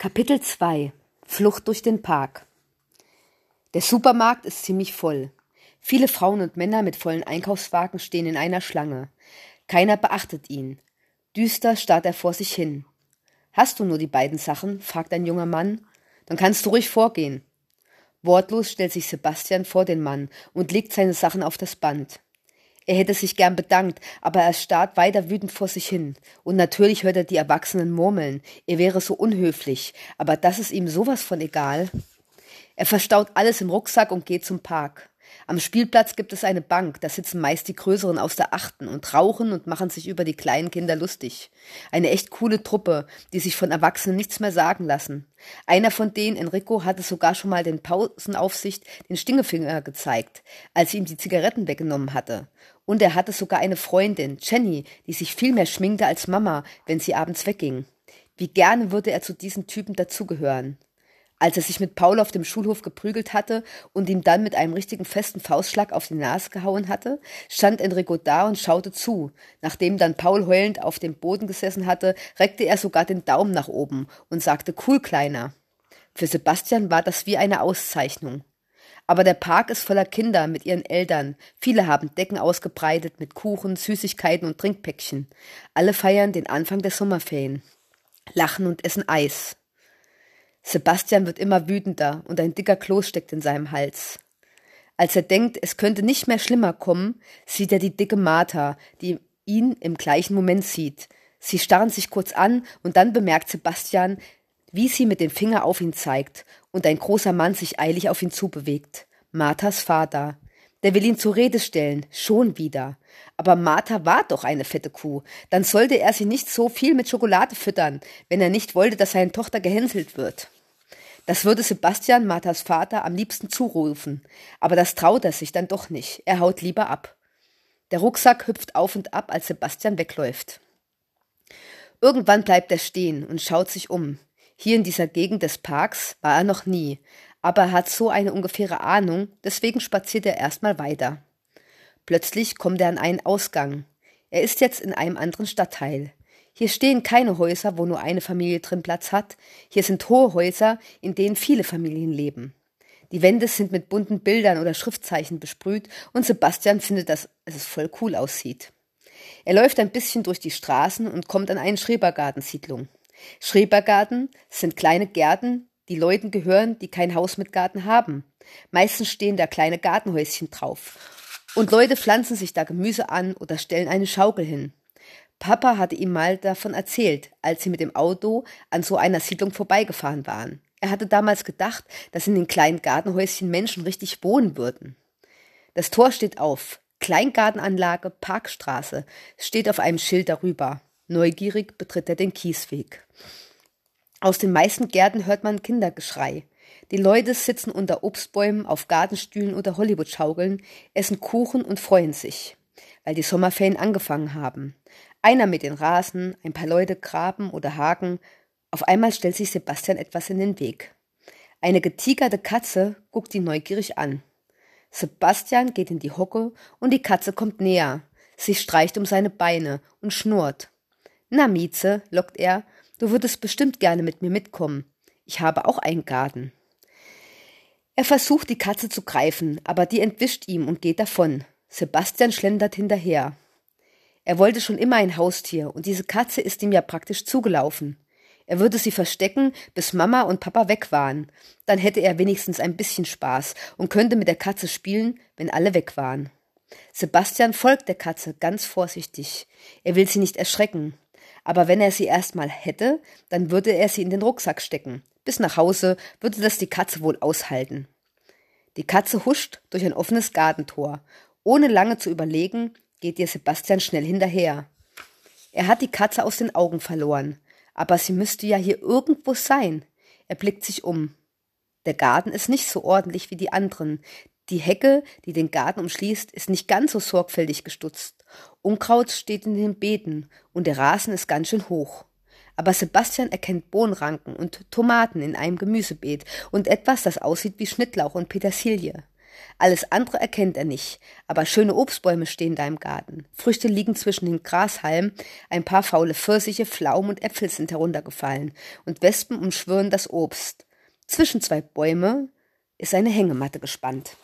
Kapitel 2 Flucht durch den Park Der Supermarkt ist ziemlich voll. Viele Frauen und Männer mit vollen Einkaufswagen stehen in einer Schlange. Keiner beachtet ihn. Düster starrt er vor sich hin. Hast du nur die beiden Sachen? fragt ein junger Mann. Dann kannst du ruhig vorgehen. Wortlos stellt sich Sebastian vor den Mann und legt seine Sachen auf das Band. Er hätte sich gern bedankt, aber er starrt weiter wütend vor sich hin. Und natürlich hört er die Erwachsenen murmeln. Er wäre so unhöflich, aber das ist ihm sowas von egal. Er verstaut alles im Rucksack und geht zum Park. Am Spielplatz gibt es eine Bank, da sitzen meist die Größeren aus der Achten und rauchen und machen sich über die kleinen Kinder lustig. Eine echt coole Truppe, die sich von Erwachsenen nichts mehr sagen lassen. Einer von denen, Enrico, hatte sogar schon mal den Pausenaufsicht den Stingefinger gezeigt, als sie ihm die Zigaretten weggenommen hatte. Und er hatte sogar eine Freundin, Jenny, die sich viel mehr schminkte als Mama, wenn sie abends wegging. Wie gerne würde er zu diesen Typen dazugehören. Als er sich mit Paul auf dem Schulhof geprügelt hatte und ihm dann mit einem richtigen festen Faustschlag auf die Nase gehauen hatte, stand Enrico da und schaute zu. Nachdem dann Paul heulend auf dem Boden gesessen hatte, reckte er sogar den Daumen nach oben und sagte Cool, Kleiner. Für Sebastian war das wie eine Auszeichnung. Aber der Park ist voller Kinder mit ihren Eltern. Viele haben Decken ausgebreitet mit Kuchen, Süßigkeiten und Trinkpäckchen. Alle feiern den Anfang der Sommerferien. Lachen und essen Eis. Sebastian wird immer wütender und ein dicker Kloß steckt in seinem Hals. Als er denkt, es könnte nicht mehr schlimmer kommen, sieht er die dicke Martha, die ihn im gleichen Moment sieht. Sie starren sich kurz an und dann bemerkt Sebastian, wie sie mit dem Finger auf ihn zeigt und ein großer Mann sich eilig auf ihn zubewegt. Marthas Vater. Der will ihn zur Rede stellen, schon wieder. Aber Martha war doch eine fette Kuh. Dann sollte er sie nicht so viel mit Schokolade füttern, wenn er nicht wollte, dass seine Tochter gehänselt wird. Das würde Sebastian, Marthas Vater, am liebsten zurufen, aber das traut er sich dann doch nicht. Er haut lieber ab. Der Rucksack hüpft auf und ab, als Sebastian wegläuft. Irgendwann bleibt er stehen und schaut sich um. Hier in dieser Gegend des Parks war er noch nie, aber er hat so eine ungefähre Ahnung, deswegen spaziert er erstmal weiter. Plötzlich kommt er an einen Ausgang. Er ist jetzt in einem anderen Stadtteil. Hier stehen keine Häuser, wo nur eine Familie drin Platz hat. Hier sind hohe Häuser, in denen viele Familien leben. Die Wände sind mit bunten Bildern oder Schriftzeichen besprüht und Sebastian findet, dass es voll cool aussieht. Er läuft ein bisschen durch die Straßen und kommt an eine Schrebergartensiedlung. Schrebergarten sind kleine Gärten, die Leuten gehören, die kein Haus mit Garten haben. Meistens stehen da kleine Gartenhäuschen drauf. Und Leute pflanzen sich da Gemüse an oder stellen eine Schaukel hin. Papa hatte ihm mal davon erzählt, als sie mit dem Auto an so einer Siedlung vorbeigefahren waren. Er hatte damals gedacht, dass in den kleinen Gartenhäuschen Menschen richtig wohnen würden. Das Tor steht auf. Kleingartenanlage, Parkstraße, steht auf einem Schild darüber. Neugierig betritt er den Kiesweg. Aus den meisten Gärten hört man Kindergeschrei. Die Leute sitzen unter Obstbäumen, auf Gartenstühlen oder Hollywood-Schaukeln, essen Kuchen und freuen sich, weil die Sommerferien angefangen haben. Einer mit den Rasen, ein paar Leute graben oder haken. Auf einmal stellt sich Sebastian etwas in den Weg. Eine getigerte Katze guckt ihn neugierig an. Sebastian geht in die Hocke und die Katze kommt näher. Sie streicht um seine Beine und schnurrt. Na, Mieze, lockt er, du würdest bestimmt gerne mit mir mitkommen. Ich habe auch einen Garten. Er versucht, die Katze zu greifen, aber die entwischt ihm und geht davon. Sebastian schlendert hinterher. Er wollte schon immer ein Haustier, und diese Katze ist ihm ja praktisch zugelaufen. Er würde sie verstecken, bis Mama und Papa weg waren. Dann hätte er wenigstens ein bisschen Spaß und könnte mit der Katze spielen, wenn alle weg waren. Sebastian folgt der Katze ganz vorsichtig. Er will sie nicht erschrecken. Aber wenn er sie erstmal hätte, dann würde er sie in den Rucksack stecken. Bis nach Hause würde das die Katze wohl aushalten. Die Katze huscht durch ein offenes Gartentor. Ohne lange zu überlegen, geht ihr Sebastian schnell hinterher. Er hat die Katze aus den Augen verloren, aber sie müsste ja hier irgendwo sein. Er blickt sich um. Der Garten ist nicht so ordentlich wie die anderen. Die Hecke, die den Garten umschließt, ist nicht ganz so sorgfältig gestutzt. Unkraut steht in den Beeten und der Rasen ist ganz schön hoch. Aber Sebastian erkennt Bohnenranken und Tomaten in einem Gemüsebeet und etwas, das aussieht wie Schnittlauch und Petersilie. Alles andere erkennt er nicht, aber schöne Obstbäume stehen da im Garten. Früchte liegen zwischen den Grashalmen, ein paar faule Pfirsiche, Pflaumen und Äpfel sind heruntergefallen und Wespen umschwirren das Obst. Zwischen zwei Bäume ist eine Hängematte gespannt.